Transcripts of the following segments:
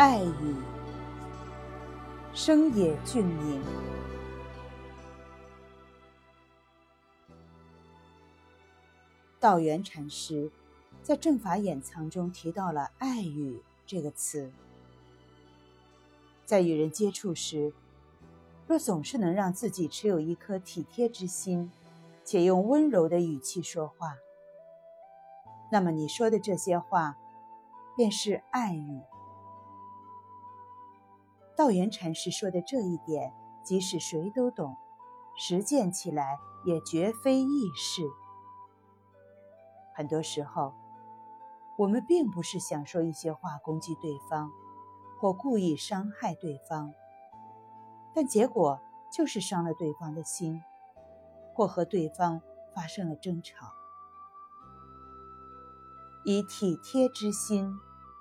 爱语，生野俊明。道元禅师在《正法眼藏》中提到了“爱语”这个词，在与人接触时，若总是能让自己持有一颗体贴之心，且用温柔的语气说话，那么你说的这些话便是爱语。道元禅师说的这一点，即使谁都懂，实践起来也绝非易事。很多时候，我们并不是想说一些话攻击对方，或故意伤害对方，但结果就是伤了对方的心，或和对方发生了争吵。以体贴之心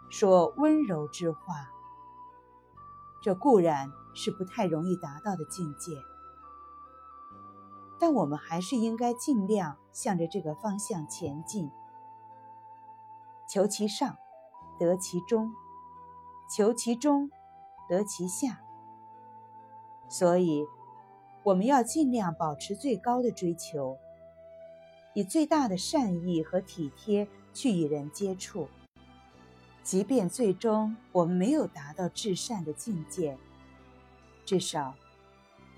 说温柔之话。这固然是不太容易达到的境界，但我们还是应该尽量向着这个方向前进。求其上，得其中；求其中，得其下。所以，我们要尽量保持最高的追求，以最大的善意和体贴去与人接触。即便最终我们没有达到至善的境界，至少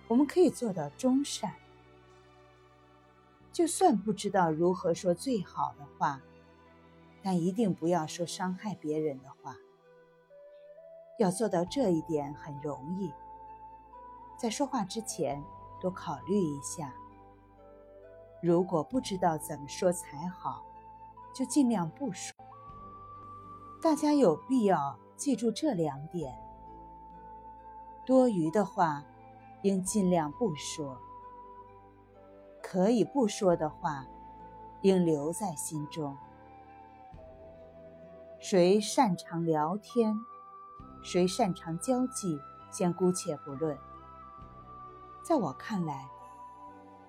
我们可以做到中善。就算不知道如何说最好的话，但一定不要说伤害别人的话。要做到这一点很容易，在说话之前多考虑一下。如果不知道怎么说才好，就尽量不说。大家有必要记住这两点：多余的话应尽量不说；可以不说的话，应留在心中。谁擅长聊天，谁擅长交际，先姑且不论。在我看来，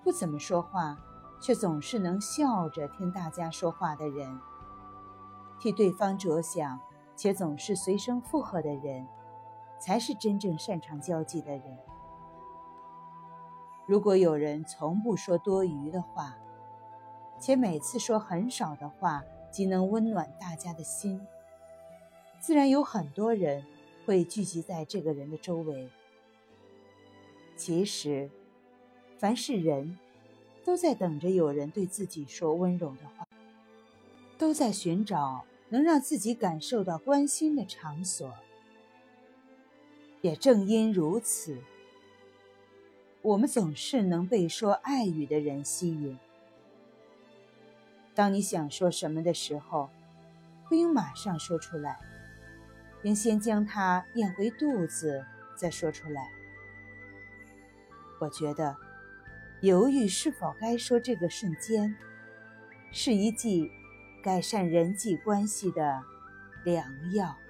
不怎么说话，却总是能笑着听大家说话的人。替对方着想，且总是随声附和的人，才是真正擅长交际的人。如果有人从不说多余的话，且每次说很少的话，即能温暖大家的心，自然有很多人会聚集在这个人的周围。其实，凡是人，都在等着有人对自己说温柔的话，都在寻找。能让自己感受到关心的场所，也正因如此，我们总是能被说爱语的人吸引。当你想说什么的时候，不应马上说出来，应先将它咽回肚子再说出来。我觉得，犹豫是否该说这个瞬间，是一剂。改善人际关系的良药。